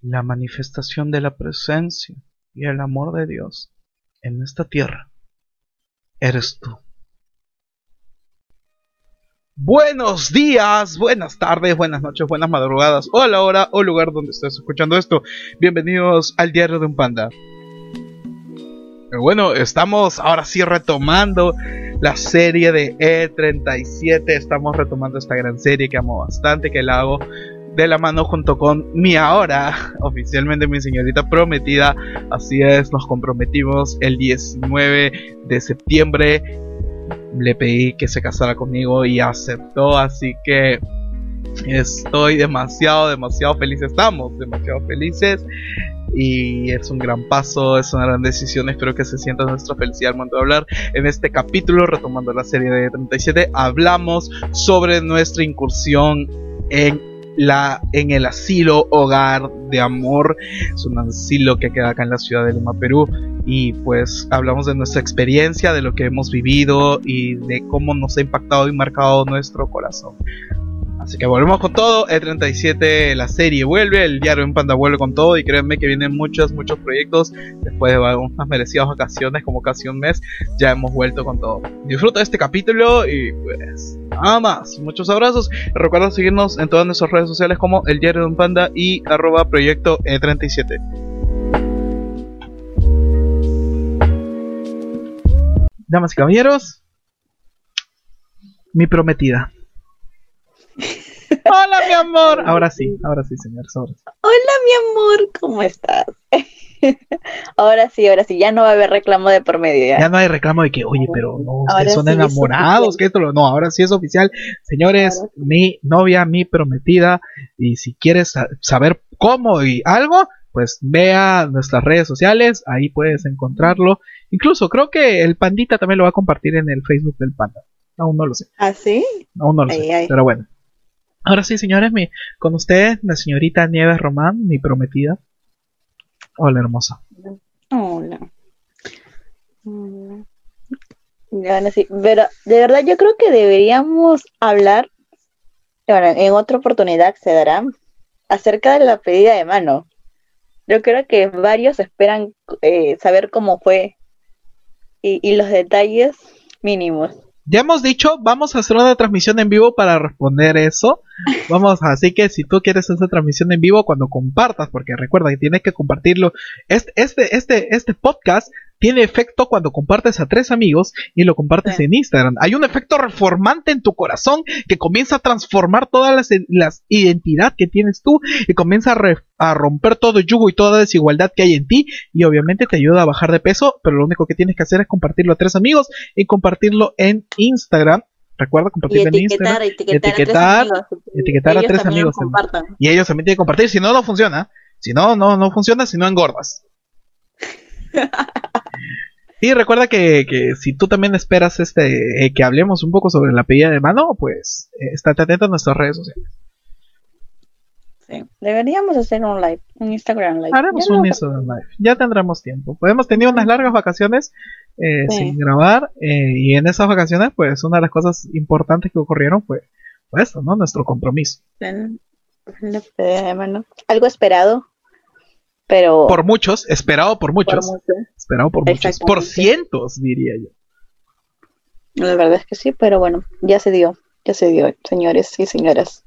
la manifestación de la presencia y el amor de Dios en esta tierra eres tú. Buenos días, buenas tardes, buenas noches, buenas madrugadas, o a la hora o lugar donde estés escuchando esto. Bienvenidos al Diario de un Panda. Bueno, estamos ahora sí retomando la serie de E37. Estamos retomando esta gran serie que amo bastante, que la hago de la mano junto con mi ahora, oficialmente mi señorita prometida. Así es, nos comprometimos el 19 de septiembre le pedí que se casara conmigo y aceptó, así que estoy demasiado, demasiado feliz, estamos demasiado felices y es un gran paso, es una gran decisión, espero que se sienta nuestra felicidad al momento de hablar. En este capítulo, retomando la serie de 37, hablamos sobre nuestra incursión en la, en el asilo hogar de amor. Es un asilo que queda acá en la ciudad de Lima, Perú. Y pues hablamos de nuestra experiencia, de lo que hemos vivido y de cómo nos ha impactado y marcado nuestro corazón. Así que volvemos con todo. E37, la serie vuelve, el diario en Panda vuelve con todo. Y créanme que vienen muchos, muchos proyectos. Después de unas merecidas vacaciones, como casi un mes, ya hemos vuelto con todo. Disfruta este capítulo y pues nada más. Muchos abrazos. Recuerda seguirnos en todas nuestras redes sociales como el diario de un panda y arroba proyecto E37. Damas y caballeros, mi prometida. Hola, mi amor. Ahora sí, ahora sí, señor. Hola, mi amor, ¿cómo estás? ahora sí, ahora sí, ya no va a haber reclamo de por medio. Ya, no hay reclamo de que, oye, pero no, ustedes son enamorados, que esto lo. No, ahora sí es oficial. Señores, mi novia, mi prometida, y si quieres saber cómo y algo, pues vea nuestras redes sociales, ahí puedes encontrarlo. Incluso creo que el pandita también lo va a compartir en el Facebook del panda. Aún no lo sé. ¿Ah, sí? Aún no lo sé. Pero bueno. Ahora sí, señores, mi, con usted, la señorita Nieves Román, mi prometida. Hola, hermosa. Hola. Bueno, sí, pero de verdad yo creo que deberíamos hablar, en otra oportunidad se dará, acerca de la pedida de mano. Yo creo que varios esperan eh, saber cómo fue y los detalles mínimos. Ya hemos dicho, vamos a hacer una transmisión en vivo para responder eso. Vamos, así que si tú quieres hacer transmisión en vivo cuando compartas, porque recuerda que tienes que compartirlo. Este, este, este, este podcast tiene efecto cuando compartes a tres amigos y lo compartes en Instagram. Hay un efecto reformante en tu corazón que comienza a transformar todas las, las identidades que tienes tú y comienza a, romper todo yugo y toda desigualdad que hay en ti y obviamente te ayuda a bajar de peso, pero lo único que tienes que hacer es compartirlo a tres amigos y compartirlo en Instagram. Recuerda compartirlo en Instagram. Etiquetar, etiquetar, a tres amigos. y ellos también tienen que compartir, si no, no funciona. Si no, no, no funciona, si no engordas. Y recuerda que, que, si tú también esperas este eh, que hablemos un poco sobre la pedida de mano, pues eh, estate atento a nuestras redes sociales. Sí, deberíamos hacer un live, un Instagram live. Haremos un Instagram live, ya tendremos tiempo. Podemos tener unas largas vacaciones eh, sin grabar y en esas vacaciones, pues una de las cosas importantes que ocurrieron fue pues, eso, ¿no? Nuestro compromiso. La pedida de mano. Algo esperado, pero por muchos, esperado por muchos, esperado por muchos, por cientos diría yo. La verdad es que sí, pero bueno, ya se dio, ya se dio, señores y señoras.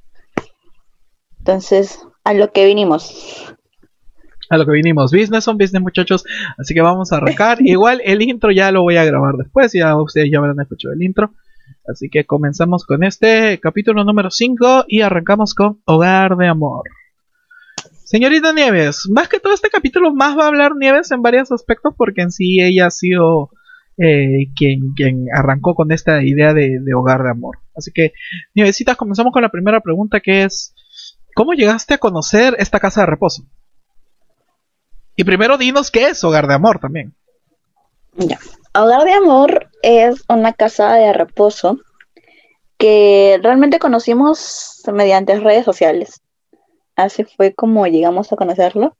Entonces, a lo que vinimos. A lo que vinimos, business son business muchachos, así que vamos a arrancar. Igual el intro ya lo voy a grabar después, ya ustedes ya habrán escuchado el intro. Así que comenzamos con este capítulo número 5 y arrancamos con Hogar de Amor. Señorita Nieves, más que todo este capítulo más va a hablar Nieves en varios aspectos porque en sí ella ha sido eh, quien, arrancó con esta idea de, hogar de amor. Así que, Nievesitas, comenzamos con la primera pregunta que es, ¿cómo llegaste a conocer esta casa de reposo? Y primero dinos qué es hogar de amor también. Ya. Hogar de amor es una casa de reposo que realmente conocimos mediante redes sociales así fue como llegamos a conocerlo.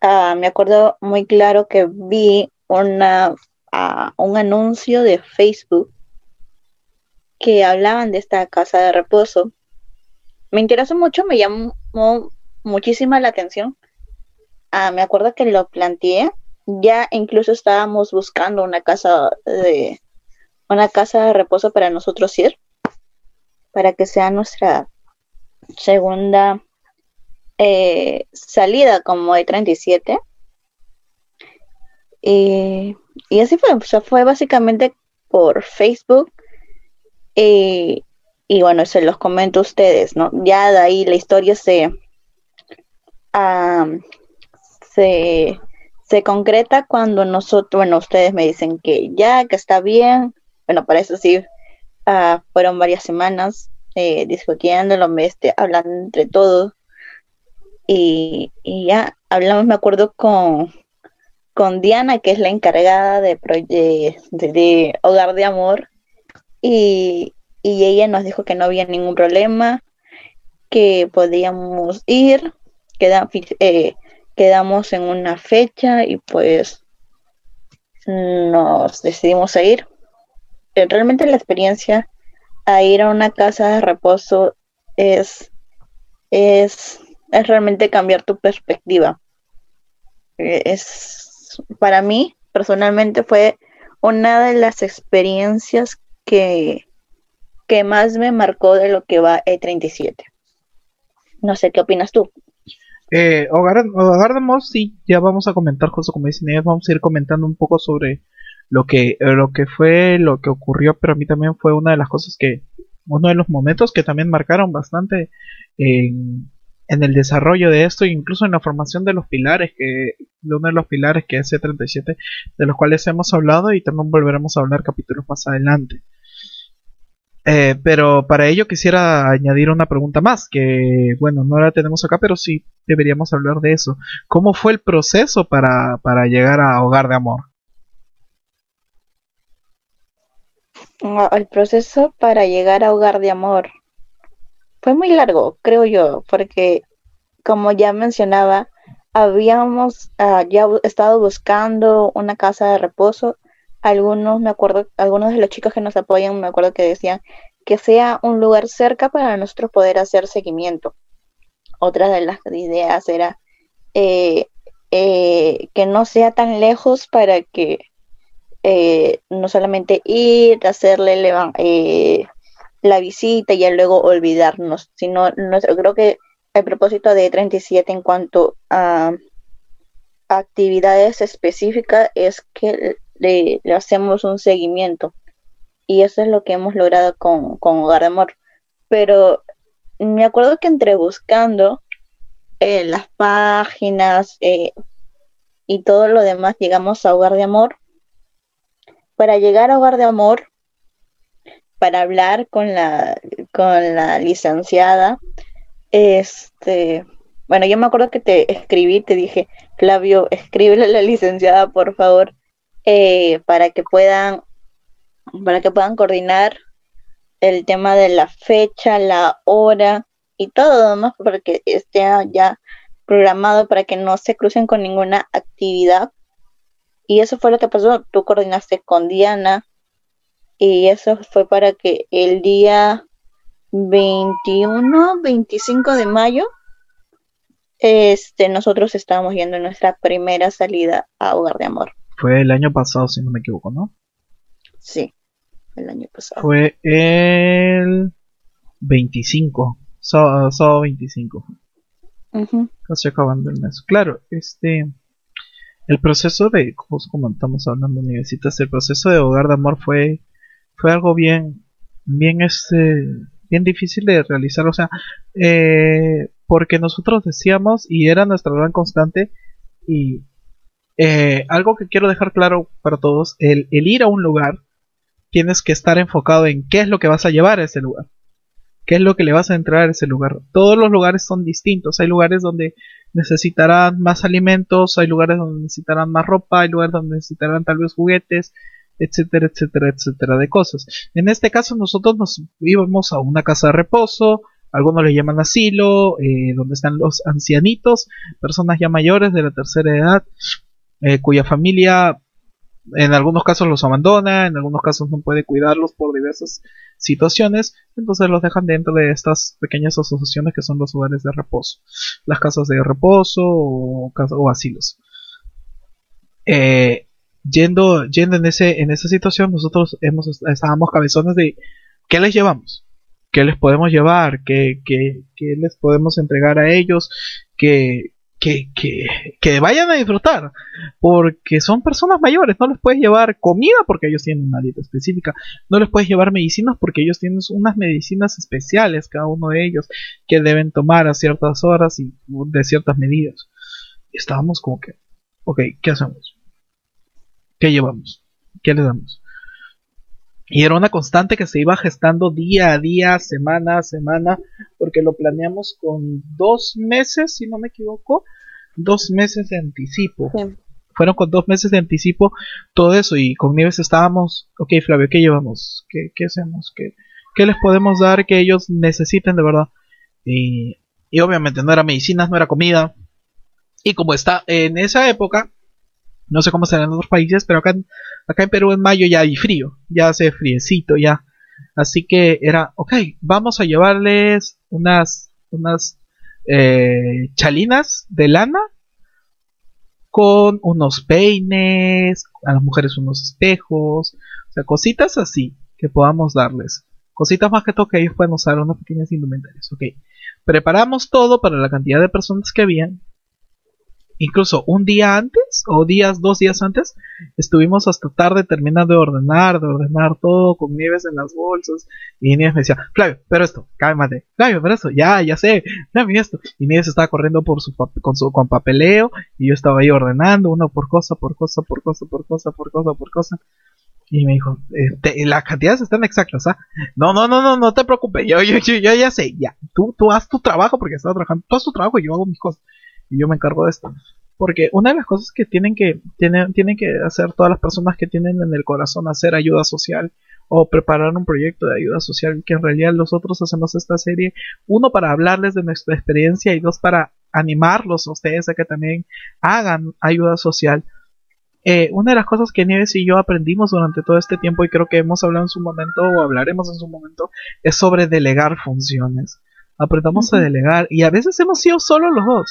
Ah, me acuerdo muy claro que vi una, ah, un anuncio de Facebook que hablaban de esta casa de reposo. Me interesó mucho, me llamó muchísima la atención ah, me acuerdo que lo planteé, ya incluso estábamos buscando una casa de una casa de reposo para nosotros ir, para que sea nuestra segunda eh, salida como de 37. Y, y así fue, o sea, fue básicamente por Facebook. Y, y bueno, se los comento a ustedes, ¿no? Ya de ahí la historia se, se, se concreta cuando nosotros, bueno, ustedes me dicen que ya, que está bien. Bueno, para eso sí, ah, fueron varias semanas eh, discutiéndolo, este, hablando entre todos. Y, ya hablamos, me acuerdo, con, con Diana, que es la encargada de, de, Hogar de Amor. Y, y ella nos dijo que no había ningún problema, que podíamos ir, eh, quedamos en una fecha y pues nos decidimos a ir. Eh, realmente la experiencia a ir a una casa de reposo es, es, es realmente cambiar tu perspectiva. Eh, es, para mí, personalmente, fue una de las experiencias que, que más me marcó de lo que va E37. No sé qué opinas tú. Eh, Moss, sí, ya vamos a comentar, justo como dicen ellos, vamos a ir comentando un poco sobre lo que, lo que fue, lo que ocurrió, pero a mí también fue una de las cosas que, uno de los momentos que también marcaron bastante en, en el desarrollo de esto, incluso en la formación de los pilares, que uno de los pilares que es C37, de los cuales hemos hablado y también volveremos a hablar capítulos más adelante. Eh, pero para ello quisiera añadir una pregunta más, que bueno, no la tenemos acá, pero sí deberíamos hablar de eso. ¿Cómo fue el proceso para, para llegar a Hogar de Amor? El proceso para llegar a Hogar de Amor fue muy largo, creo yo, porque como ya mencionaba, habíamos uh, ya estado buscando una casa de reposo algunos, me acuerdo, algunos de los chicos que nos apoyan, me acuerdo que decían que sea un lugar cerca para nosotros poder hacer seguimiento. Otra de las ideas era eh, eh, que no sea tan lejos para que eh, no solamente ir, hacerle la visita y ya luego olvidarnos, sino nuestro, creo que el propósito de 37 en cuanto a actividades específicas es que le, hacemos un seguimiento. Y eso es lo que hemos logrado con, con Hogar de Amor. Pero me acuerdo que entre buscando eh, las páginas eh, y todo lo demás, llegamos a Hogar de Amor. Para llegar a Hogar de Amor, para hablar con la, con la licenciada, este, bueno, yo me acuerdo que te escribí, te dije, Flavio, escríbele a la licenciada, por favor, eh, para que puedan para que puedan coordinar el tema de la fecha, la hora y todo demás para que esté ya programado para que no se crucen con ninguna actividad. Y eso fue lo que pasó. Tú coordinaste con Diana y eso fue para que el día 21, 25 de mayo este, nosotros estábamos yendo en nuestra primera salida a Hogar de Amor. Fue el año pasado, si no me equivoco, ¿no? Sí, el año pasado. Fue el 25, sábado, 25. Casi acabando el mes. Claro, este. El proceso de, como estamos hablando, universitas, el proceso de hogar de amor fue, fue algo bien, bien, este, bien difícil de realizar. O sea, eh, porque nosotros decíamos, y era nuestra gran constante, y eh, algo que quiero dejar claro para todos, el, ir a un lugar, tienes que estar enfocado en qué es lo que vas a llevar a ese lugar. ¿Qué es lo que le vas a entrar a ese lugar? Todos los lugares son distintos. Hay lugares donde necesitarán más alimentos, hay lugares donde necesitarán más ropa, hay lugares donde necesitarán tal vez juguetes, etcétera, etcétera, etcétera de cosas. En este caso nosotros nos íbamos a una casa de reposo, algunos le llaman asilo, eh, donde están los ancianitos, personas ya mayores de la tercera edad, eh, cuya familia en algunos casos los abandona, en algunos casos no puede cuidarlos por diversas situaciones, entonces los dejan dentro de estas pequeñas asociaciones que son los hogares de reposo, las casas de reposo o, o asilos. Eh, yendo, yendo en ese, en esa situación, nosotros hemos, estábamos cabezones de ¿qué les llevamos? ¿Qué les podemos llevar? ¿Qué, qué, qué les podemos entregar a ellos? ¿Qué, que, que, que, vayan a disfrutar, porque son personas mayores, no les puedes llevar comida porque ellos tienen una dieta específica, no les puedes llevar medicinas porque ellos tienen unas medicinas especiales, cada uno de ellos, que deben tomar a ciertas horas y de ciertas medidas. Estábamos como que, ok, ¿qué hacemos? ¿Qué llevamos? ¿Qué le damos? Y era una constante que se iba gestando día a día, semana a semana, porque lo planeamos con dos meses, si no me equivoco, dos meses de anticipo. Fueron con dos meses de anticipo todo eso y con Nieves estábamos, ok Flavio, ¿qué llevamos? ¿Qué, qué hacemos? ¿Qué, ¿Qué, les podemos dar que ellos necesiten de verdad? Y, y obviamente no era medicinas, no era comida. Y como está en esa época, no sé cómo será en otros países, pero acá, acá en Perú en mayo ya hay frío, ya hace friecito ya. Así que era, ok, vamos a llevarles unas, unas eh, chalinas de lana con unos peines, a las mujeres unos espejos, o sea, cositas así que podamos darles. Cositas más que todo que ellos pueden usar, unas pequeñas indumentarias, ok. Preparamos todo para la cantidad de personas que habían incluso un día antes o días, dos días antes, estuvimos hasta tarde terminando de ordenar, de ordenar todo con Nieves en las bolsas. Y Nieves me decía, Flavio, pero esto, cálmate, Flavio, pero esto, ya, ya sé, Flavio, esto. Y Nieves estaba corriendo por su, con su con papeleo y yo estaba ahí ordenando uno por cosa, por cosa, por cosa, por cosa, por cosa, por cosa. Y me dijo, eh, las cantidades están exactas, ¿ah? No, no, no, no, no te preocupes, yo, yo, yo, ya sé, ya, tú, tú haz tu trabajo porque estás trabajando, tú haz tu trabajo y yo hago mis cosas y yo me encargo de esto. Porque una de las cosas que tienen que, tienen, tienen que hacer todas las personas que tienen en el corazón hacer ayuda social o preparar un proyecto de ayuda social, que en realidad nosotros hacemos esta serie, uno para hablarles de nuestra experiencia y dos para animarlos a ustedes a que también hagan ayuda social. Eh, una de las cosas que Nieves y yo aprendimos durante todo este tiempo y creo que hemos hablado en su momento o hablaremos en su momento es sobre delegar funciones. Aprendamos a delegar y a veces hemos sido solo los dos.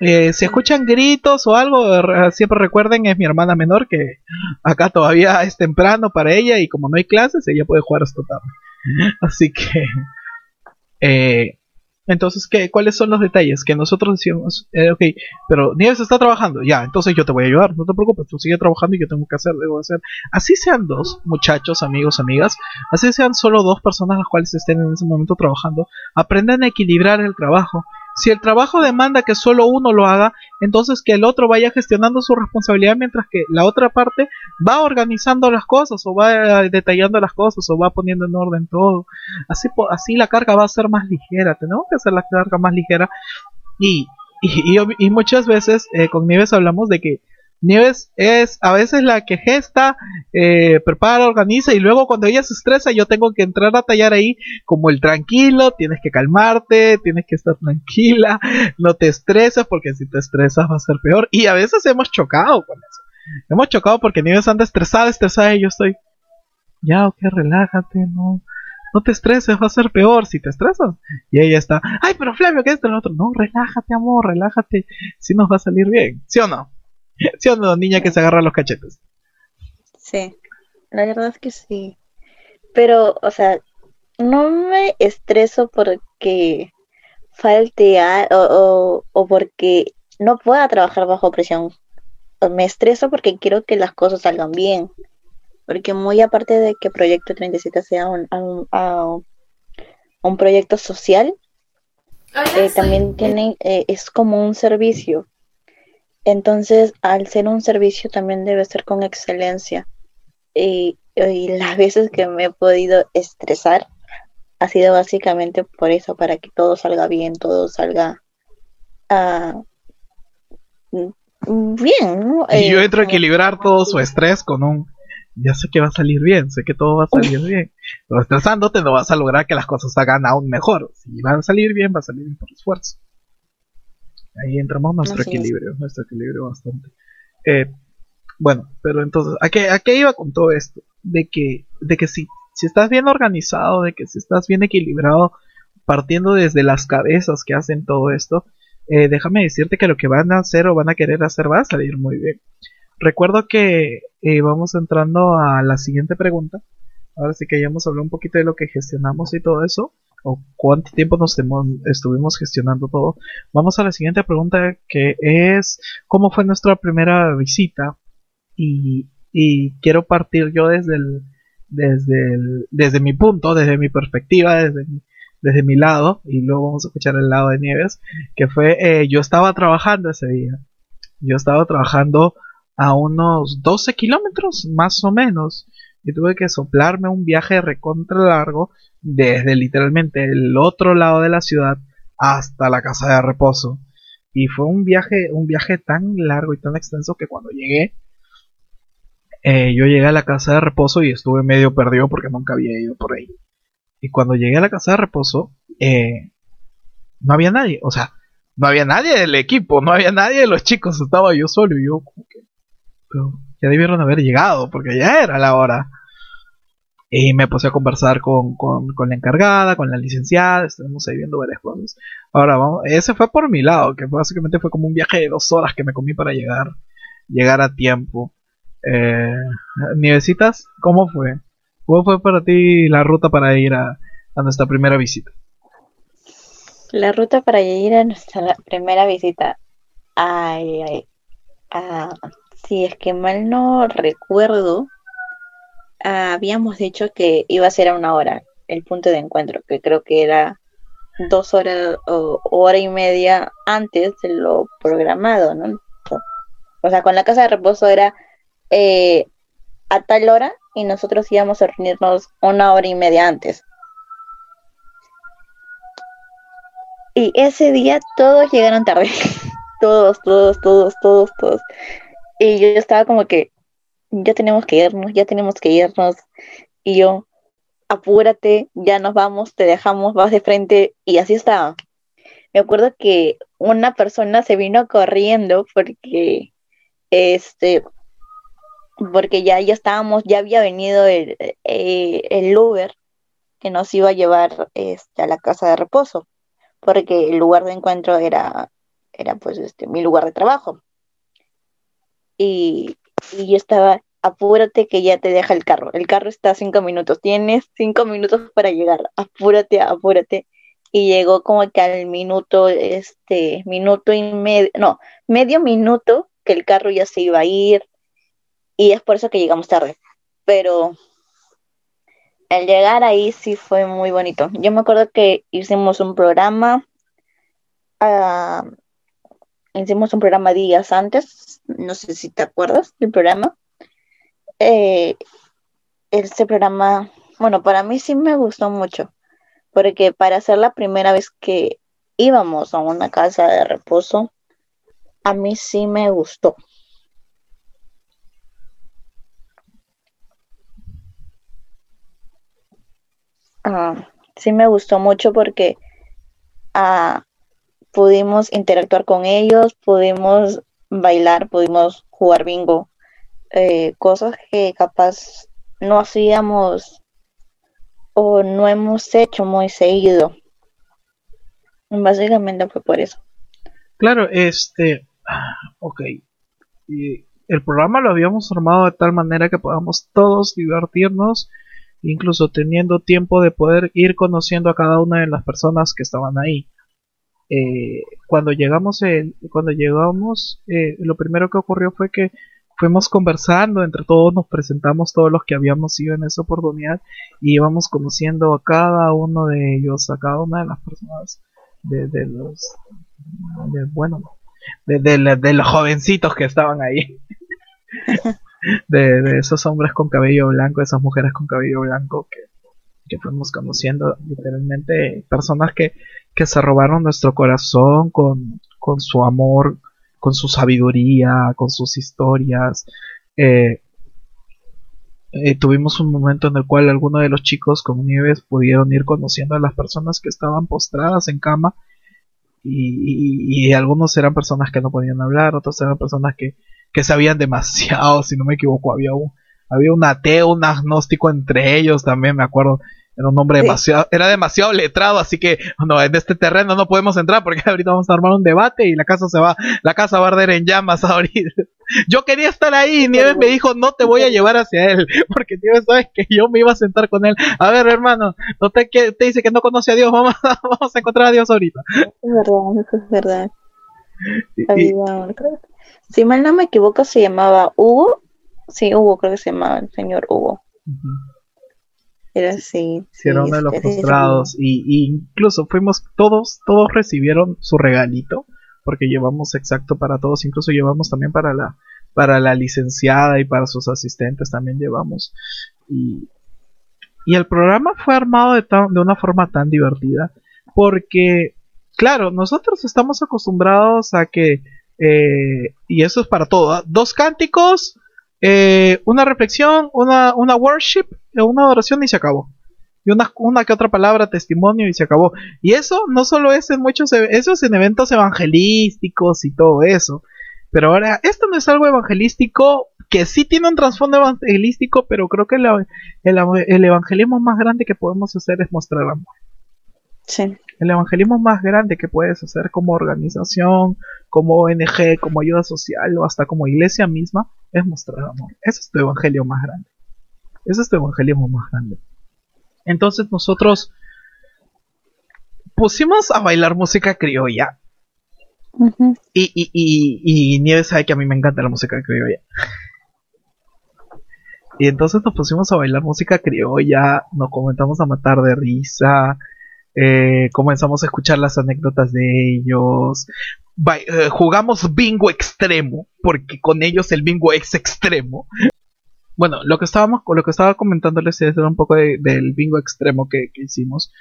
Eh, si escuchan gritos o algo, siempre recuerden, es mi hermana menor que acá todavía es temprano para ella y como no hay clases, ella puede jugar hasta tarde. Así que, eh, entonces, ¿qué, ¿cuáles son los detalles? Que nosotros decimos, eh, ok, pero Nieves está trabajando, ya, entonces yo te voy a ayudar, no te preocupes, tú sigue trabajando y yo tengo que hacer, debo hacer. Así sean dos muchachos, amigos, amigas, así sean solo dos personas las cuales estén en ese momento trabajando, aprendan a equilibrar el trabajo si el trabajo demanda que solo uno lo haga, entonces que el otro vaya gestionando su responsabilidad mientras que la otra parte va organizando las cosas o va eh, detallando las cosas o va poniendo en orden todo. Así, así la carga va a ser más ligera. Tenemos que hacer la carga más ligera. Y, y, y, muchas veces eh, con Nieves hablamos de que Nieves es a veces la que gesta, eh, prepara, organiza y luego cuando ella se estresa yo tengo que entrar a tallar ahí como el tranquilo, tienes que calmarte, tienes que estar tranquila, no te estresas porque si te estresas va a ser peor y a veces hemos chocado con eso. Hemos chocado porque Nieves anda estresada, estresada y yo estoy, ya, ok, relájate, no, no te estreses, va a ser peor si te estresas. Y ella está, ay, pero Flavio, ¿qué es esto? El otro, no, relájate, amor, relájate, si nos va a salir bien, ¿sí o no? ¿Sí o no, niña que se agarra los cachetes? Sí, la verdad es que sí. Pero, o sea, no me estreso porque falte o, o, porque no pueda trabajar bajo presión. Me estreso porque quiero que las cosas salgan bien. Porque muy aparte de que Proyecto 37 sea un, un, proyecto social, eh, también tiene, eh, es como un servicio. Entonces, al ser un servicio también debe ser con excelencia. Y, las veces que me he podido estresar ha sido básicamente por eso, para que todo salga bien, todo salga uh, bien. Y yo eh, entro a equilibrar todo su estrés con un, ya sé que va a salir bien, sé que todo va a salir bien. Pero estresándote no vas a lograr que las cosas salgan aún mejor. Si van a salir bien, va a salir bien por esfuerzo. Ahí entramos nuestro equilibrio, nuestro equilibrio bastante. Eh, Bueno, pero entonces, ¿a qué, ¿a qué iba con todo esto? De que, de que si, si estás bien organizado, de que si estás bien equilibrado, partiendo desde las cabezas que hacen todo esto, eh, déjame decirte que lo que van a hacer o van a querer hacer va a salir muy bien. Recuerdo que eh, vamos entrando a la siguiente pregunta. Ahora sí que ya hemos hablado un poquito de lo que gestionamos y todo eso, o cuánto tiempo nos estuvimos gestionando todo. Vamos a la siguiente pregunta que es ¿cómo fue nuestra primera visita? Y, quiero partir yo desde el, desde el, desde mi punto, desde mi perspectiva, desde mi, desde mi lado, y luego vamos a escuchar el lado de Nieves, que fue, eh, yo estaba trabajando ese día. Yo estaba trabajando a unos 12 kilómetros, más o menos, y tuve que soplarme un viaje recontra largo desde literalmente el otro lado de la ciudad hasta la casa de reposo. Y fue un viaje, un viaje tan largo y tan extenso que cuando llegué, eh, yo llegué a la casa de reposo y estuve medio perdido porque nunca había ido por ahí. Y cuando llegué a la casa de reposo, eh, no había nadie. O sea, no había nadie del equipo, no había nadie de los chicos, estaba yo solo. Y yo, como que, pero ya debieron haber llegado, porque ya era la hora. Y me puse a conversar con, con, con la encargada, con la licenciada, estuvimos ahí viendo varias cosas. Ahora, vamos, ese fue por mi lado, que básicamente fue como un viaje de dos horas que me comí para llegar, llegar a tiempo. Eh, ¿cómo fue? ¿Cómo fue para ti la ruta para ir a, nuestra primera visita? La ruta para ir a nuestra primera visita. Ay, ay. Ah, si es que mal no recuerdo, habíamos dicho que iba a ser a una hora el punto de encuentro, que creo que era dos horas o hora y media antes de lo programado, ¿no? O sea, con la casa de reposo era eh, a tal hora y nosotros íbamos a reunirnos una hora y media antes. Y ese día todos llegaron tarde. todos, todos, todos, todos, todos. Y yo estaba como que, ya tenemos que irnos, ya tenemos que irnos. Y yo, apúrate, ya nos vamos, te dejamos, vas de frente. Y así estaba. Me acuerdo que una persona se vino corriendo porque este porque ya, ya estábamos, ya había venido el, eh, el Uber que nos iba a llevar este, a la casa de reposo, porque el lugar de encuentro era, era pues este, mi lugar de trabajo. Y, y yo estaba, apúrate que ya te deja el carro. El carro está a cinco minutos, tienes cinco minutos para llegar, apúrate, apúrate. Y llegó como que al minuto, este, minuto y medio, no, medio minuto que el carro ya se iba a ir, y es por eso que llegamos tarde. Pero el llegar ahí sí fue muy bonito. Yo me acuerdo que hicimos un programa, uh, hicimos un programa días antes, no sé si te acuerdas del programa. Eh, ese programa, bueno, para mí sí me gustó mucho, porque para ser la primera vez que íbamos a una casa de reposo, a mí sí me gustó. Ah, sí me gustó mucho porque ah, pudimos interactuar con ellos, pudimos bailar, pudimos jugar bingo, eh, cosas que capaz no hacíamos o no hemos hecho muy seguido. Básicamente fue por eso. Claro, este, ok. Y el programa lo habíamos formado de tal manera que podamos todos divertirnos incluso teniendo tiempo de poder ir conociendo a cada una de las personas que estaban ahí. Eh, cuando llegamos, cuando llegamos, eh, lo primero que ocurrió fue que fuimos conversando entre todos, nos presentamos todos los que habíamos ido en esa oportunidad y íbamos conociendo a cada uno de ellos, a cada una de las personas de, los, bueno, de, de los jovencitos que estaban ahí. de, esos hombres con cabello blanco, esas mujeres con cabello blanco que, que fuimos conociendo, literalmente personas que, que se robaron nuestro corazón con, con su amor, con su sabiduría, con sus historias. Eh, eh, tuvimos un momento en el cual algunos de los chicos con Nieves pudieron ir conociendo a las personas que estaban postradas en cama y, y, algunos eran personas que no podían hablar, otros eran personas que, que sabían demasiado, si no me equivoco, había un, había un ateo, un agnóstico entre ellos también, me acuerdo. Era un hombre demasiado, era demasiado letrado, así que no, en este terreno no podemos entrar porque ahorita vamos a armar un debate y la casa se va, la casa va a arder en llamas ahorita. Yo quería estar ahí y Nieves me dijo no te voy a llevar hacia él, porque Nieves sabes que yo me iba a sentar con él. A ver hermano, no te, te dice que no conoce a Dios, vamos, vamos a encontrar a Dios ahorita. Es verdad, es verdad. si mal no me equivoco se llamaba Hugo, sí Hugo creo que se llamaba el señor Hugo. Así. Sí, era uno de los frustrados. Y, incluso fuimos, todos, todos recibieron su regalito, porque llevamos exacto para todos, incluso llevamos también para la, para la licenciada y para sus asistentes también llevamos. Y, y el programa fue armado de, de una forma tan divertida, porque, claro, nosotros estamos acostumbrados a que, eh, y eso es para todo, ¿ah? dos cánticos, eh, una reflexión, una, una worship, una adoración y se acabó. Y una, una que otra palabra, testimonio y se acabó. Y eso no solo es en muchos, e, eso es en eventos evangelísticos y todo eso. Pero ahora, esto no es algo evangelístico que sí tiene un trasfondo evangelístico, pero creo que el, el, evangelismo más grande que podemos hacer es mostrar amor. Sí. El evangelismo más grande que puedes hacer como organización, como ONG, como ayuda social o hasta como iglesia misma es mostrar amor. Ese es tu evangelio más grande. Ese es tu evangelismo más grande. Entonces nosotros pusimos a bailar música criolla. y, y, y, Nieves sabe que a mí me encanta la música criolla. Y entonces nos pusimos a bailar música criolla, nos comenzamos a matar de risa, eh, comenzamos a escuchar las anécdotas de ellos, eh, jugamos bingo extremo, porque con ellos el bingo es extremo. Bueno, lo que estábamos, lo que estaba comentándoles era un poco del bingo extremo que, hicimos,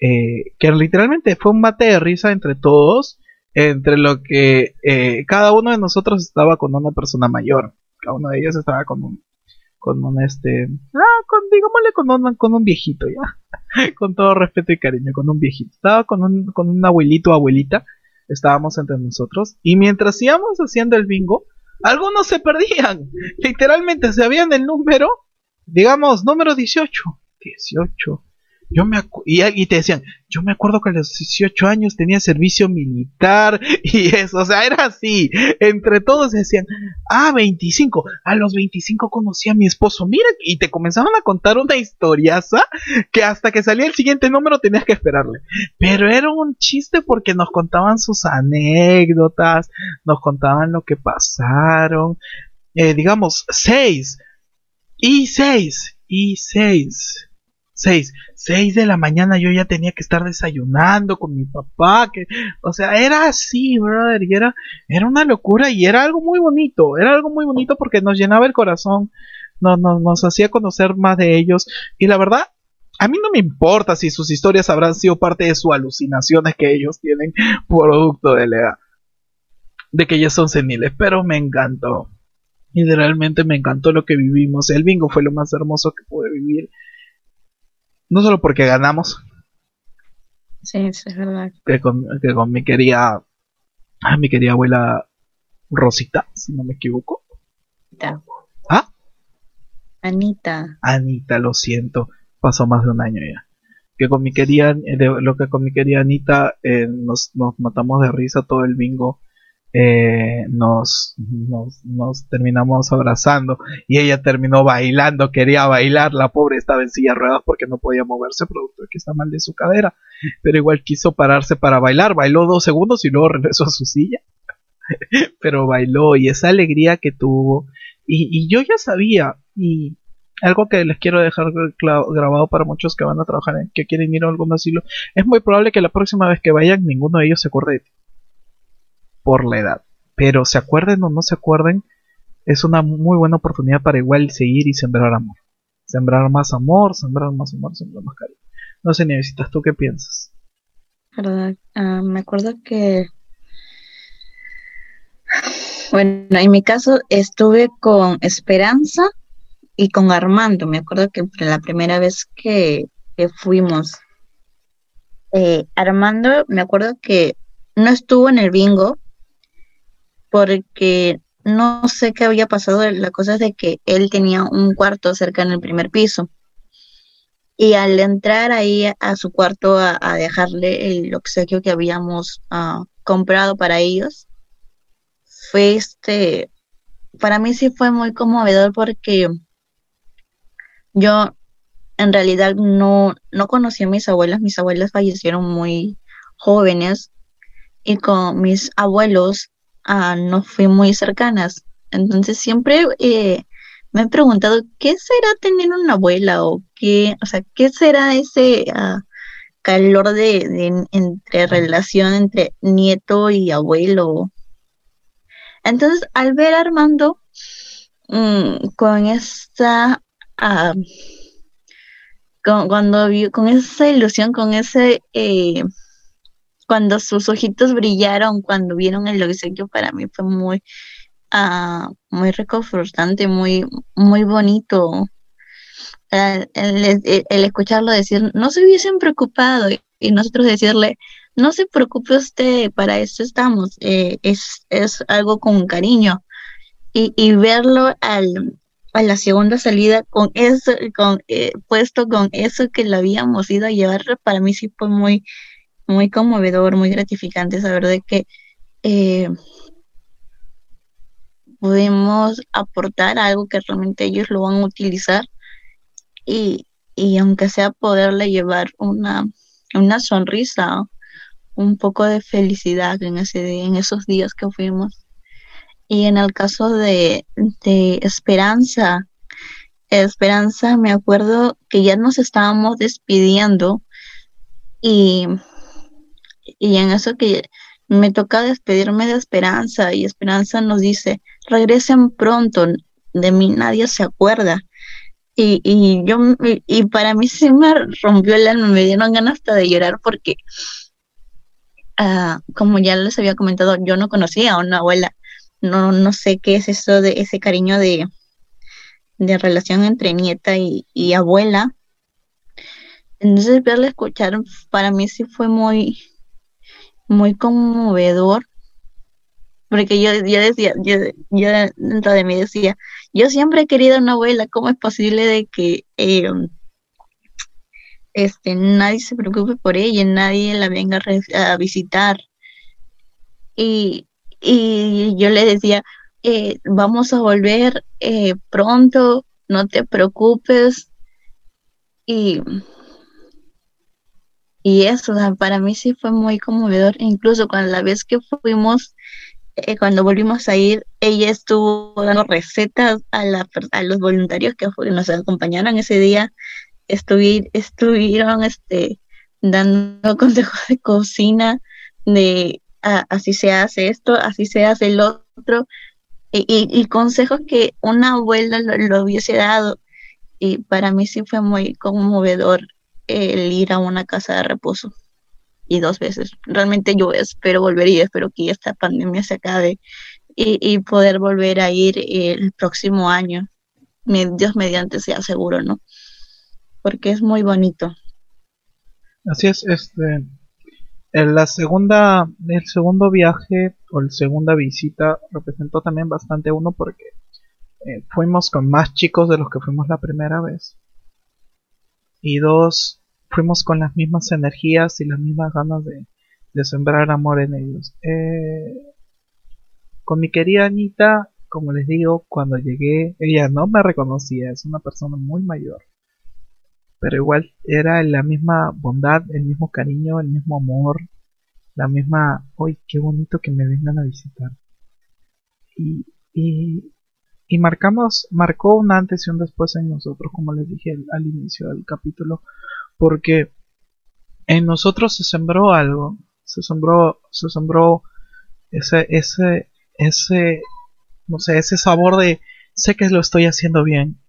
eh, que literalmente fue un mate de risa entre todos, entre lo que eh, cada uno de nosotros estaba con una persona mayor, cada uno de ellos estaba con un, con un este, ah, con, digámosle con un, con un viejito ya, con todo respeto y cariño, con un viejito, estaba con un, con un abuelito o abuelita. Estábamos entre nosotros. Y mientras íbamos haciendo el bingo, algunos se perdían. Literalmente se habían el número, digamos, número 18. 18. Yo me y, te decían, yo me acuerdo que a los 18 años tenía servicio militar y eso, o sea, era así. Entre todos decían, ah, 25, a los 25 conocí a mi esposo, mira, y te comenzaban a contar una historiaza que hasta que salía el siguiente número tenías que esperarle. Pero era un chiste porque nos contaban sus anécdotas, nos contaban lo que pasaron. Eh, digamos, 6 y 6 y 6 6, 6 de la mañana yo ya tenía que estar desayunando con mi papá, que, o sea, era así, brother, y era, era una locura y era algo muy bonito, era algo muy bonito porque nos llenaba el corazón, nos, nos, nos hacía conocer más de ellos y la verdad, a mí no me importa si sus historias habrán sido parte de sus alucinaciones que ellos tienen producto de la edad, de que ya son seniles, pero me encantó. Y realmente me encantó lo que vivimos. El bingo fue lo más hermoso que pude vivir no solo porque ganamos. Sí, es verdad. Que con, que con mi querida, ah, mi querida abuela Rosita, si no me equivoco. Anita. ¿Ah? Anita. Anita, lo siento. Pasó más de un año ya. Que con mi querida, lo que con mi querida Anita eh, nos, nos matamos de risa todo el bingo eh, nos, nos, terminamos abrazando y ella terminó bailando, quería bailar, la pobre estaba en silla ruedas porque no podía moverse, producto de que está mal de su cadera, pero igual quiso pararse para bailar, bailó dos segundos y luego regresó a su silla, pero bailó y esa alegría que tuvo y, y yo ya sabía y algo que les quiero dejar grabado para muchos que van a trabajar en que quieren ir a algún asilo, es muy probable que la próxima vez que vayan ninguno de ellos se acuerde de ti por la edad. Pero se acuerden o no se acuerden, es una muy buena oportunidad para igual seguir y sembrar amor. Sembrar más amor, sembrar más amor, sembrar más cariño. No sé, necesitas ¿tú qué piensas? ¿Verdad? Ah, me acuerdo que... Bueno, en mi caso estuve con Esperanza y con Armando. Me acuerdo que la primera vez que, fuimos, eh, Armando, me acuerdo que no estuvo en el bingo, porque no sé qué había pasado, la cosa es de que él tenía un cuarto cerca en el primer piso. Y al entrar ahí a su cuarto a, dejarle el obsequio que habíamos ah, comprado para ellos, fue este, para mí sí fue muy conmovedor porque yo en realidad no, no conocí a mis abuelas, mis abuelas fallecieron muy jóvenes y con mis abuelos no fui muy cercanas. Entonces siempre eh, me he preguntado qué será tener una abuela o qué, o sea, qué será ese ah, calor de, entre relación entre nieto y abuelo. Entonces, al ver a Armando mm, con esta ah, cuando vio con esa ilusión, con ese eh, cuando sus ojitos brillaron cuando vieron el obsequio para mí fue muy uh, muy reconfortante muy muy bonito. El, escucharlo decir no se hubiesen preocupado y nosotros decirle no se preocupe usted para eso estamos eh, es, es algo con cariño y, y verlo al, a la segunda salida con eso, con eh, puesto con eso que lo habíamos ido a llevar, para mí sí fue muy, muy conmovedor, muy gratificante saber de que eh, pudimos aportar algo que realmente ellos lo van a utilizar y, y aunque sea poderle llevar una, una sonrisa, un poco de felicidad en ese en esos días que fuimos. Y en el caso de, de Esperanza, Esperanza, me acuerdo que ya nos estábamos despidiendo y y en eso que me toca despedirme de Esperanza y Esperanza nos dice, regresen pronto, de mí nadie se acuerda. Y, y yo, y, para mí se me rompió el alma, me dieron ganas hasta de llorar porque, ah, como ya les había comentado, yo no conocía a una abuela, no, no sé qué es eso de ese cariño de, de relación entre nieta y, y abuela. Entonces verla escuchar para mí sí fue muy, muy conmovedor, porque yo, yo decía, yo, yo, dentro de mí decía, yo siempre he querido una abuela, ¿cómo es posible de que eh, este, nadie se preocupe por ella, nadie la venga a, visitar? Y, y, yo le decía, eh, vamos a volver eh, pronto, no te preocupes. Y y eso, para mí sí fue muy conmovedor. Incluso cuando la vez que fuimos, eh, cuando volvimos a ir, ella estuvo dando recetas a, la, a los voluntarios que nos acompañaron ese día. estuvieron este, dando consejos de cocina, de ah, así se hace esto, así se hace el otro, y, y, consejos que una abuela lo hubiese dado. Y para mí sí fue muy conmovedor el ir a una casa de reposo y dos veces. Realmente yo espero volver y espero que esta pandemia se acabe y, poder volver a ir el próximo año. Dios mediante sea seguro, ¿no? Porque es muy bonito. Así es, este, la segunda, el segundo viaje o la segunda visita representó también bastante uno porque eh, fuimos con más chicos de los que fuimos la primera vez y dos, fuimos con las mismas energías y las mismas ganas de, sembrar amor en ellos. Eh, con mi querida Anita, como les digo, cuando llegué, ella no me reconocía, es una persona muy mayor. Pero igual era la misma bondad, el mismo cariño, el mismo amor, la misma, ¡ay, qué bonito que me vengan a visitar! Y, y, y marcamos, marcó un antes y un después en nosotros, como les dije al, inicio del capítulo, porque en nosotros se sembró algo, se sembró, se sembró ese, ese, ese, no sé, ese sabor de sé que lo estoy haciendo bien,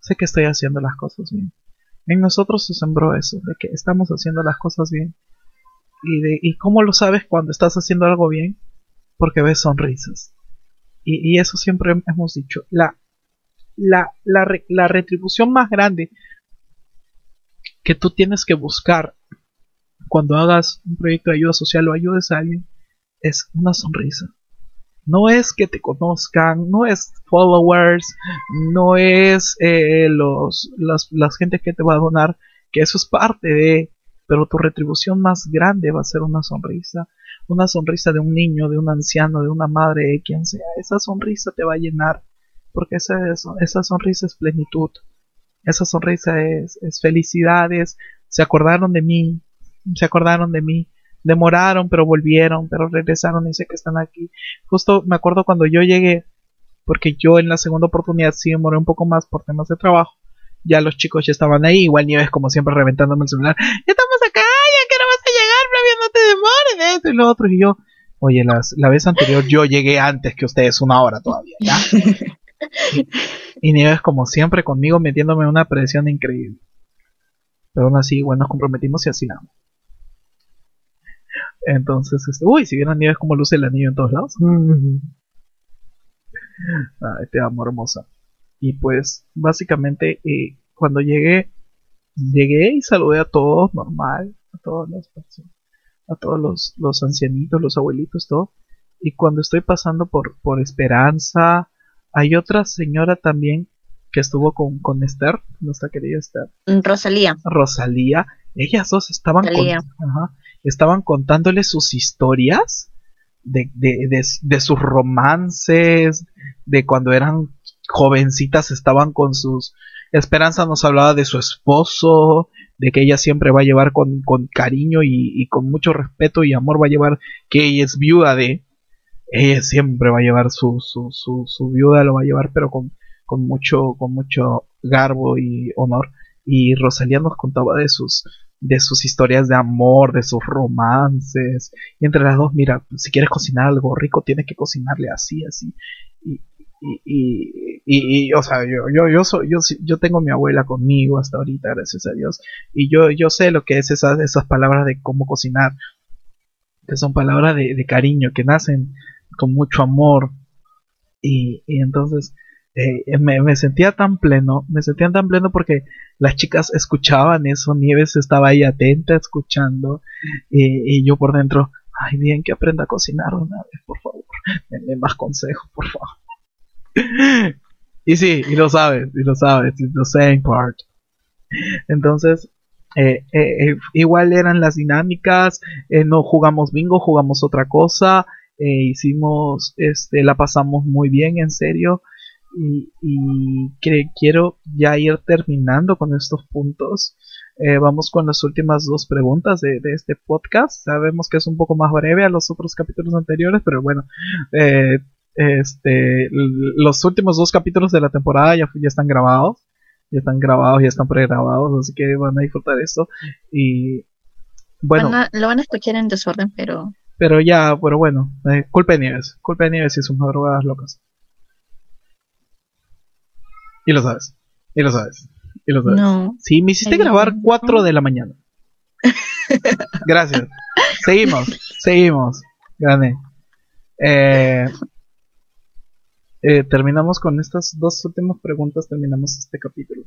sé que estoy haciendo las cosas bien. En nosotros se sembró eso, de que estamos haciendo las cosas bien. Y, de, y cómo lo sabes cuando estás haciendo algo bien, porque ves sonrisas y, eso siempre hemos dicho, la, la, la, retribución más grande que tú tienes que buscar cuando hagas un proyecto de ayuda social o ayudes a alguien es una sonrisa. no es que te conozcan, no es followers, no es eh, los, las, las gente que te va a donar, que eso es parte de, pero tu retribución más grande va a ser una sonrisa, una sonrisa de un niño, de un anciano, de una madre, de quien sea. Esa sonrisa te va a llenar, porque esa, esa sonrisa es plenitud, esa sonrisa es, es felicidades, se acordaron de mí, se acordaron de mí, demoraron, pero volvieron, pero regresaron y sé que están aquí. Justo me acuerdo cuando yo llegué, porque yo en la segunda oportunidad sí demoré un poco más por temas de trabajo. Ya los chicos ya estaban ahí, igual Nieves como siempre reventándome el celular. Ya acá, ya que no vas a llegar, Esto y lo otro. Y yo, oye, las, la vez anterior yo llegué antes que ustedes, una hora todavía, ¿ya? y, Nieves como siempre conmigo metiéndome una presión increíble. Pero aún así, igual nos comprometimos y así nada. Entonces, este, uy, si vieran Nieves como luce el anillo en todos lados. ah, te amo hermosa. Y pues, básicamente, eh, cuando llegué, llegué y saludé a todos normal, a todas las personas, a todos los, los ancianitos, los abuelitos, todo. Y cuando estoy pasando por, por Esperanza, hay otra señora también que estuvo con, con Esther, nuestra querida Esther. Rosalía. Rosalía. Ellas dos estaban, estaban contándole sus historias de, de, de, sus romances, de cuando eran jovencitas estaban con sus... Esperanza nos hablaba de su esposo, de que ella siempre va a llevar con, con cariño y, con mucho respeto y amor, va a llevar que ella es viuda de... Ella siempre va a llevar su, su, su, su viuda, lo va a llevar pero con, con, mucho, con mucho garbo y honor. Y Rosalía nos contaba de sus, de sus historias de amor, de sus romances. Y entre las dos, mira, si quieres cocinar algo rico, tienes que cocinarle así, así. Y, y, y, o sea, yo, yo, yo, soy, yo, yo tengo mi abuela conmigo hasta ahorita, gracias a Dios. Y yo, yo sé lo que es esas, esas palabras de cómo cocinar, que son palabras de, de cariño, que nacen con mucho amor. Y, y entonces, eh, me, sentía tan pleno, me sentía tan pleno porque las chicas escuchaban eso, Nieves estaba ahí atenta escuchando y yo por dentro, ay bien que aprenda a cocinar una vez, por favor, denme más consejos, por favor. y sí, y lo sabes, y lo sabes, it's the same part. Entonces, eh, eh, igual eran las dinámicas, no jugamos bingo, jugamos otra cosa, hicimos, este, la pasamos muy bien, en serio y, y quiero ya ir terminando con estos puntos. Eh, vamos con las últimas dos preguntas de, este podcast. Sabemos que es un poco más breve a los otros capítulos anteriores, pero bueno, eh, este, los últimos dos capítulos de la temporada ya, ya están grabados. Ya están grabados, ya están pregrabados, así que van a disfrutar esto. Y bueno. lo van a escuchar en desorden, pero. Pero ya, pero bueno, eh, culpa de Nieves. Culpa de Nieves y sus madrugadas locas. Y lo sabes. Y lo sabes. Y lo sabes. No. Sí, me hiciste grabar 4 de la mañana. Gracias. Seguimos. Seguimos. Gané. Eh, eh, terminamos con estas dos últimas preguntas. Terminamos este capítulo.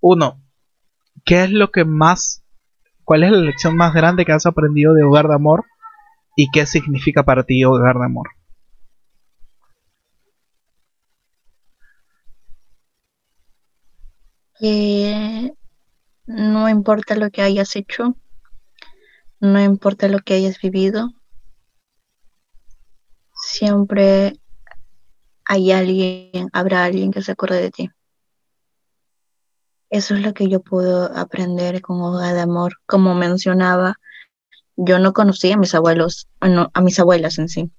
Uno. ¿Qué es lo que más... ¿Cuál es la lección más grande que has aprendido de Hogar de Amor? ¿Y qué significa para ti Hogar de Amor? que no importa lo que hayas hecho, no importa lo que hayas vivido, siempre hay alguien, habrá alguien que se acuerde de ti. Eso es lo que yo puedo aprender con Hoga de Amor. Como mencionaba, yo no conocía a mis abuelos, a mis abuelas en sí.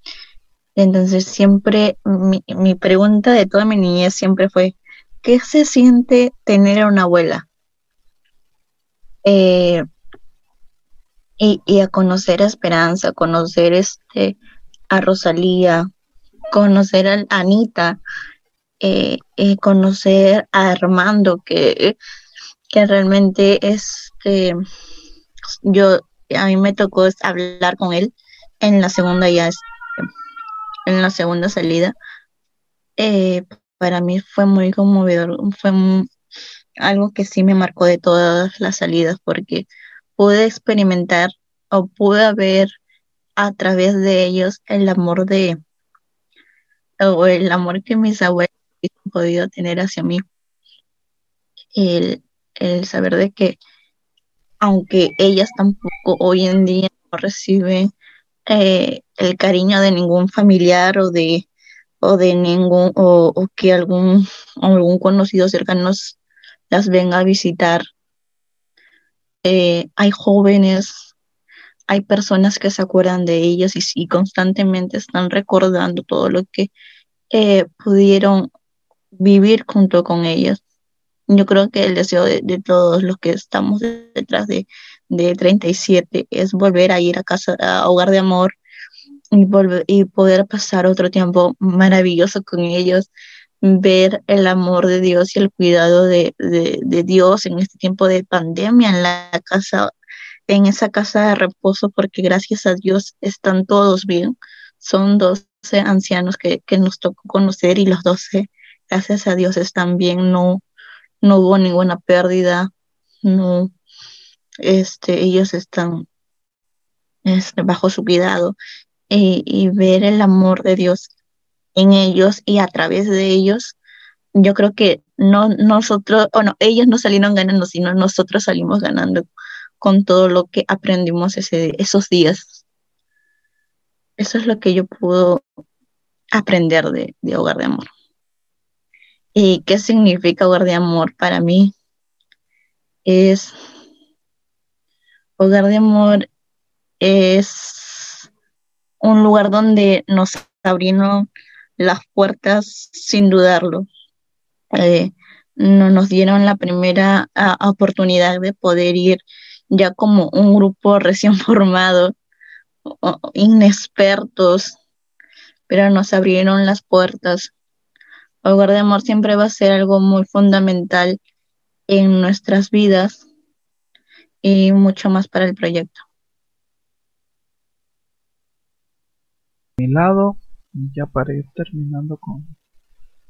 Entonces siempre, mi, pregunta de toda mi niñez siempre fue, ¿qué se siente tener a una abuela? Eh, y, a conocer a Esperanza, a conocer este, a Rosalía, conocer a Anita, eh, eh, conocer a Armando, que, que realmente este, yo, a mí me tocó hablar con él en la segunda ya, en la segunda salida, para mí fue muy conmovedor, fue algo que sí me marcó de todas las salidas porque pude experimentar o pude ver a través de ellos el amor de, o el amor que mis abuelos han podido tener hacia mí. El, el saber de que aunque ellas tampoco hoy en día no reciben eh, el cariño de ningún familiar o de o de ningún o, que algún algún conocido cercano las venga a visitar eh, hay jóvenes hay personas que se acuerdan de ellas y, constantemente están recordando todo lo que eh, pudieron vivir junto con ellas yo creo que el deseo de, todos los que estamos detrás de, de 37 es volver a ir a casa, a hogar de amor y, volver, y poder pasar otro tiempo maravilloso con ellos, ver el amor de Dios y el cuidado de, de, Dios en este tiempo de pandemia en la casa, en esa casa de reposo, porque gracias a Dios están todos bien. Son 12 ancianos que, que nos tocó conocer y los 12, gracias a Dios, están bien, no, no hubo ninguna pérdida, no, este, ellos están este, bajo su cuidado y, ver el amor de Dios en ellos y a través de ellos, yo creo que no nosotros, o no, ellos no salieron ganando, sino nosotros salimos ganando con todo lo que aprendimos ese, esos días. Eso es lo que yo puedo aprender de, Hogar de Amor. ¿Y qué significa hogar de amor para mí? Es hogar de amor es un lugar donde nos abrieron las puertas sin dudarlo. Eh, no nos dieron la primera oportunidad de poder ir ya como un grupo recién formado, inexpertos, pero nos abrieron las puertas Hogar de Amor siempre va a ser algo muy fundamental en nuestras vidas y mucho más para el proyecto. mi lado, ya para ir terminando con,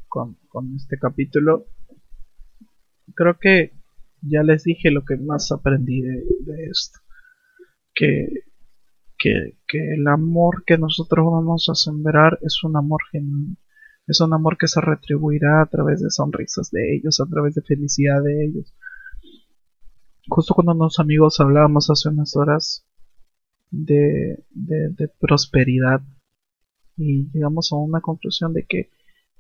con, este capítulo, creo que ya les dije lo que más aprendí de, esto. Que, que, que, el amor que nosotros vamos a sembrar es un amor genuino. Es un amor que se retribuirá a través de sonrisas de ellos, a través de felicidad de ellos. Justo cuando unos amigos hablábamos hace unas horas de, de, prosperidad y llegamos a una conclusión de que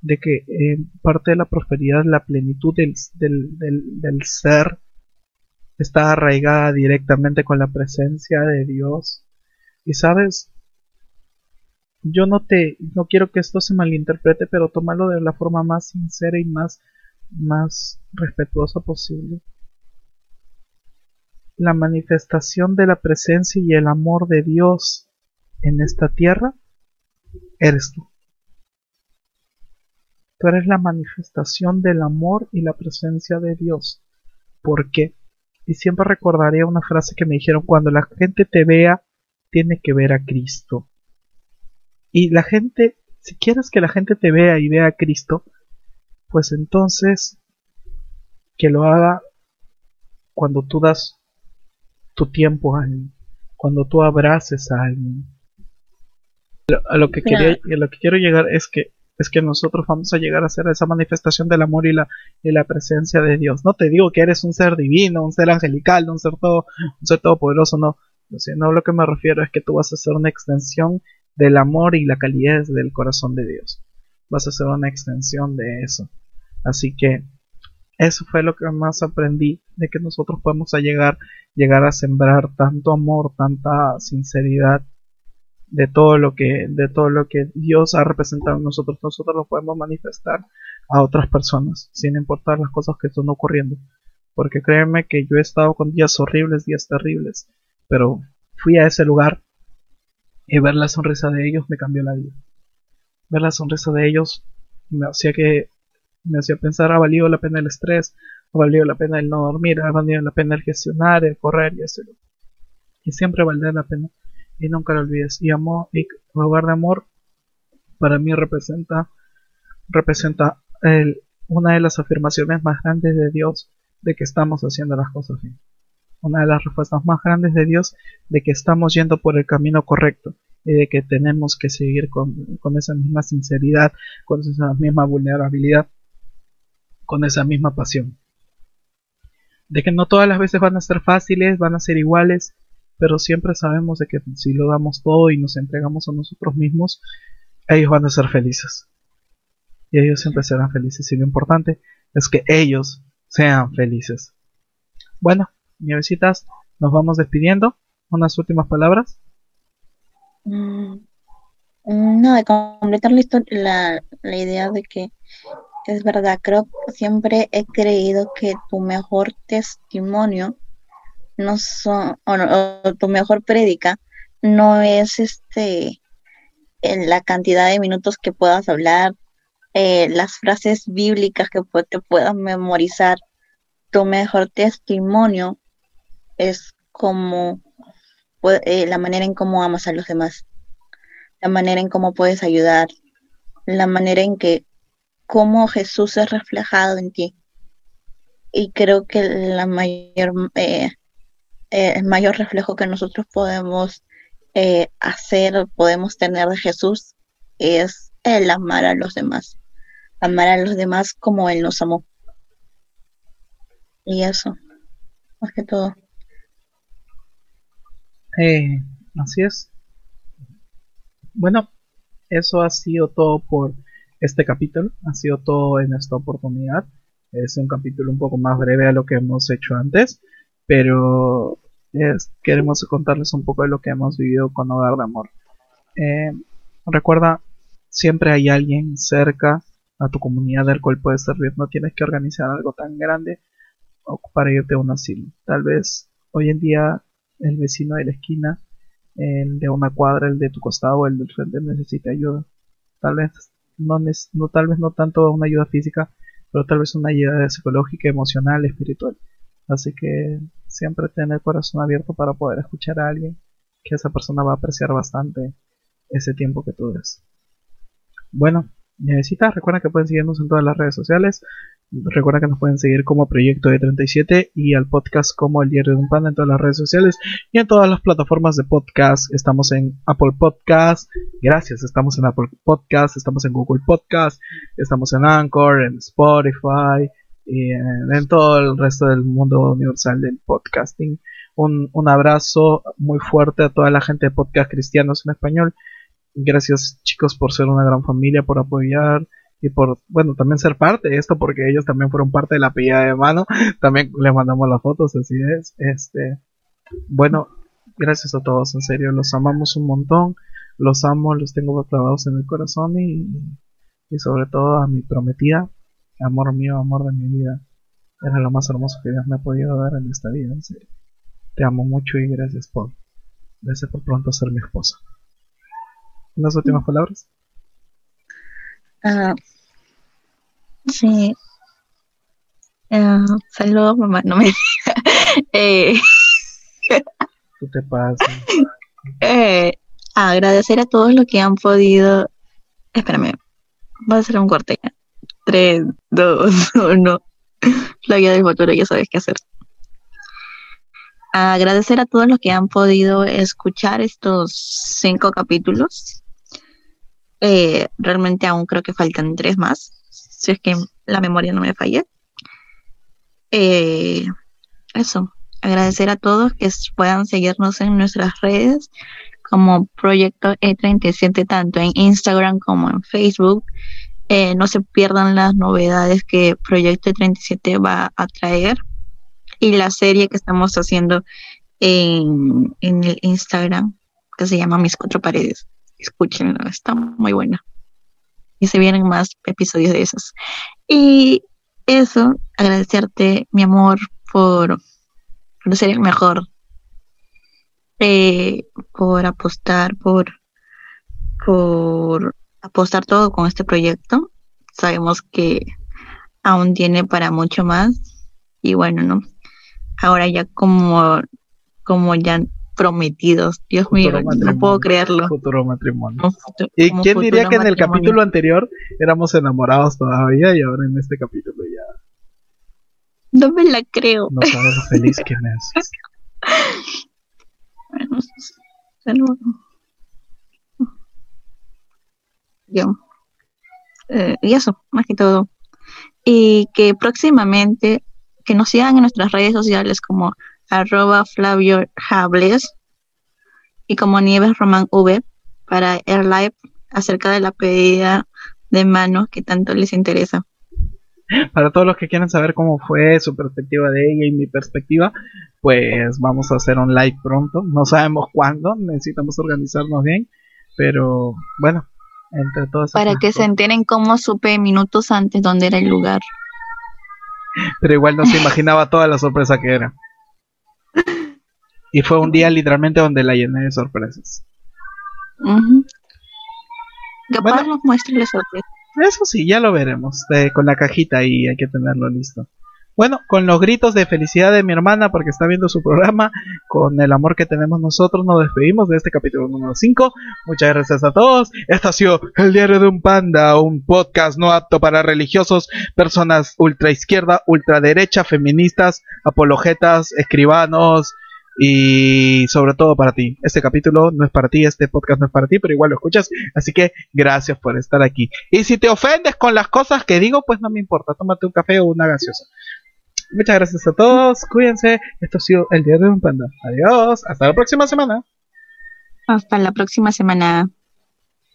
de que eh, parte de la prosperidad, la plenitud del, del, del, del, ser, está arraigada directamente con la presencia de Dios. Y sabes, yo no te, no quiero que esto se malinterprete, pero tómalo de la forma más sincera y más, más respetuosa posible. La manifestación de la presencia y el amor de Dios en esta tierra eres tú. Tú eres la manifestación del amor y la presencia de Dios. ¿Por qué? Y siempre recordaré una frase que me dijeron, cuando la gente te vea, tiene que ver a Cristo. Y la gente, si quieres que la gente te vea y vea a Cristo, pues entonces que lo haga cuando tú das tu tiempo a alguien, cuando tú abraces a alguien. A lo que, quería, a lo que quiero llegar es que es que nosotros vamos a llegar a ser esa manifestación del amor y la, y la presencia de Dios. No te digo que eres un ser divino, un ser angelical, un ser todo, un ser todopoderoso, no. No, lo que me refiero es que tú vas a ser una extensión del amor y la calidez del corazón de Dios. Vas a ser una extensión de eso. Así que eso fue lo que más aprendí de que nosotros podemos llegar, llegar a sembrar tanto amor, tanta sinceridad de todo lo que, de todo lo que Dios ha representado en nosotros. Nosotros lo podemos manifestar a otras personas, sin importar las cosas que están ocurriendo. Porque créeme que yo he estado con días horribles, días terribles, pero fui a ese lugar y ver la sonrisa de ellos me cambió la vida. Ver la sonrisa de ellos me hacía que me hacía pensar ha valido la pena el estrés, ha valido la pena el no dormir, ha valido la pena el gestionar, el correr y eso. Y siempre valdrá la pena y nunca lo olvides. Y amor y hogar de amor para mí representa representa el, una de las afirmaciones más grandes de Dios de que estamos haciendo las cosas bien una de las respuestas más grandes de Dios de que estamos yendo por el camino correcto y de que tenemos que seguir con, con esa misma sinceridad, con esa misma vulnerabilidad, con esa misma pasión. De que no todas las veces van a ser fáciles, van a ser iguales, pero siempre sabemos de que si lo damos todo y nos entregamos a nosotros mismos, ellos van a ser felices. Y ellos siempre serán felices. Y lo importante es que ellos sean felices. Bueno, visitas nos vamos despidiendo. Unas últimas palabras. Mm, no, de completar la, la, idea de que es verdad, creo que siempre he creído que tu mejor testimonio no son, o, tu mejor prédica no es este en la cantidad de minutos que puedas hablar, eh, las frases bíblicas que te puedas memorizar. Tu mejor testimonio es como eh, la manera en cómo amas a los demás, la manera en cómo puedes ayudar, la manera en que cómo Jesús es reflejado en ti. Y creo que la mayor, eh, eh, el mayor reflejo que nosotros podemos hacer, podemos tener de Jesús, es el amar a los demás. Amar a los demás como Él nos amó. Y eso, más que todo. Eh, así es. Bueno, eso ha sido todo por este capítulo. Ha sido todo en esta oportunidad. Es un capítulo un poco más breve a lo que hemos hecho antes, pero queremos contarles un poco de lo que hemos vivido con Hogar de Amor. Eh, recuerda, siempre hay alguien cerca a tu comunidad del cual puedes servir. No tienes que organizar algo tan grande para irte a un asilo. Tal vez hoy en día el vecino de la esquina, el de una cuadra, el de tu costado, el del frente necesita ayuda. Tal vez no, no, tal vez no tanto una ayuda física, pero tal vez una ayuda psicológica, emocional, espiritual. Así que siempre tener el corazón abierto para poder escuchar a alguien que esa persona va a apreciar bastante ese tiempo que tú des. Bueno, necesitas, recuerda que pueden seguirnos en todas las redes sociales. Recuerda que nos pueden seguir como Proyecto de 37 y al podcast como El Diario de un Panda en todas las redes sociales y en todas las plataformas de podcast. Estamos en Apple Podcast, gracias, estamos en Apple Podcast, estamos en Google Podcast, estamos en Anchor, en Spotify y en, todo el resto del mundo universal del podcasting. Un, un abrazo muy fuerte a toda la gente de podcast cristianos en español. Gracias chicos por ser una gran familia, por apoyar y por, bueno, también ser parte de esto, porque ellos también fueron parte de la pilla de mano, también les mandamos las fotos, así es, este, bueno, gracias a todos, en serio, los amamos un montón, los amo, los tengo clavados en el corazón y, y sobre todo a mi prometida, amor mío, amor de mi vida, era lo más hermoso que Dios me ha podido dar en esta vida, en serio. Te amo mucho y gracias por, gracias por pronto ser mi esposa. ¿Unas últimas palabras? Ah, sí. Uh, saludos, mamá. No me eh, ¿Qué te pasa? Eh, agradecer a todos los que han podido. Espérame, voy a hacer un corte. 3, 2, 1. La guía del futuro, ya sabes qué hacer. Agradecer a todos los que han podido escuchar estos cinco capítulos eh, realmente aún creo que faltan tres más, si es que la memoria no me falla. Eh, eso, agradecer a todos que puedan seguirnos en nuestras redes como Proyecto E37, tanto en Instagram como en Facebook. Eh, no se pierdan las novedades que Proyecto E37 va a traer y la serie que estamos haciendo en, en el Instagram que se llama Mis Cuatro Paredes escúchenlo, está muy buena. Y se vienen más episodios de esos. Y eso, agradecerte, mi amor, por, por ser el mejor, eh, por apostar, por, por apostar todo con este proyecto. Sabemos que aún tiene para mucho más. Y bueno, ¿no? Ahora ya como, como ya prometidos. Dios mío, no puedo creerlo. Futuro matrimonio. ¿Y quién diría que en el capítulo anterior éramos enamorados todavía y ahora en este capítulo ya? No me la creo. No sabes lo feliz que me haces. bueno, Eh, y eso, más que todo. Y que próximamente, que nos sigan en nuestras redes sociales como arroba Flavio Hables y como Nieves Román V para el live acerca de la pedida de mano que tanto les interesa. Para todos los que quieran saber cómo fue su perspectiva de ella y mi perspectiva, pues vamos a hacer un live pronto. No sabemos cuándo, necesitamos organizarnos bien, pero bueno, entre todos. Para que se enteren cómo supe minutos antes dónde era el lugar. Pero igual no se imaginaba toda la sorpresa que era. Y fue un día literalmente donde la llené de sorpresas. Capaz nos muestre la sorpresa. Eso sí, ya lo veremos. con la cajita y hay que tenerlo listo. Bueno, con los gritos de felicidad de mi hermana porque está viendo su programa, con el amor que tenemos nosotros, nos despedimos de este capítulo número 5. Muchas gracias a todos. Este ha sido El Diario de un Panda, un podcast no apto para religiosos, personas ultra izquierda, ultra derecha, feministas, apologetas, escribanos, y sobre todo para ti. Este capítulo no es para ti, este podcast no es para ti, pero igual lo escuchas. Así que gracias por estar aquí. Y si te ofendes con las cosas que digo, pues no me importa. Tómate un café o una gaseosa. Muchas gracias a todos. Cuídense. Esto ha sido el día de un panda. Adiós. Hasta la próxima semana. Hasta la próxima semana.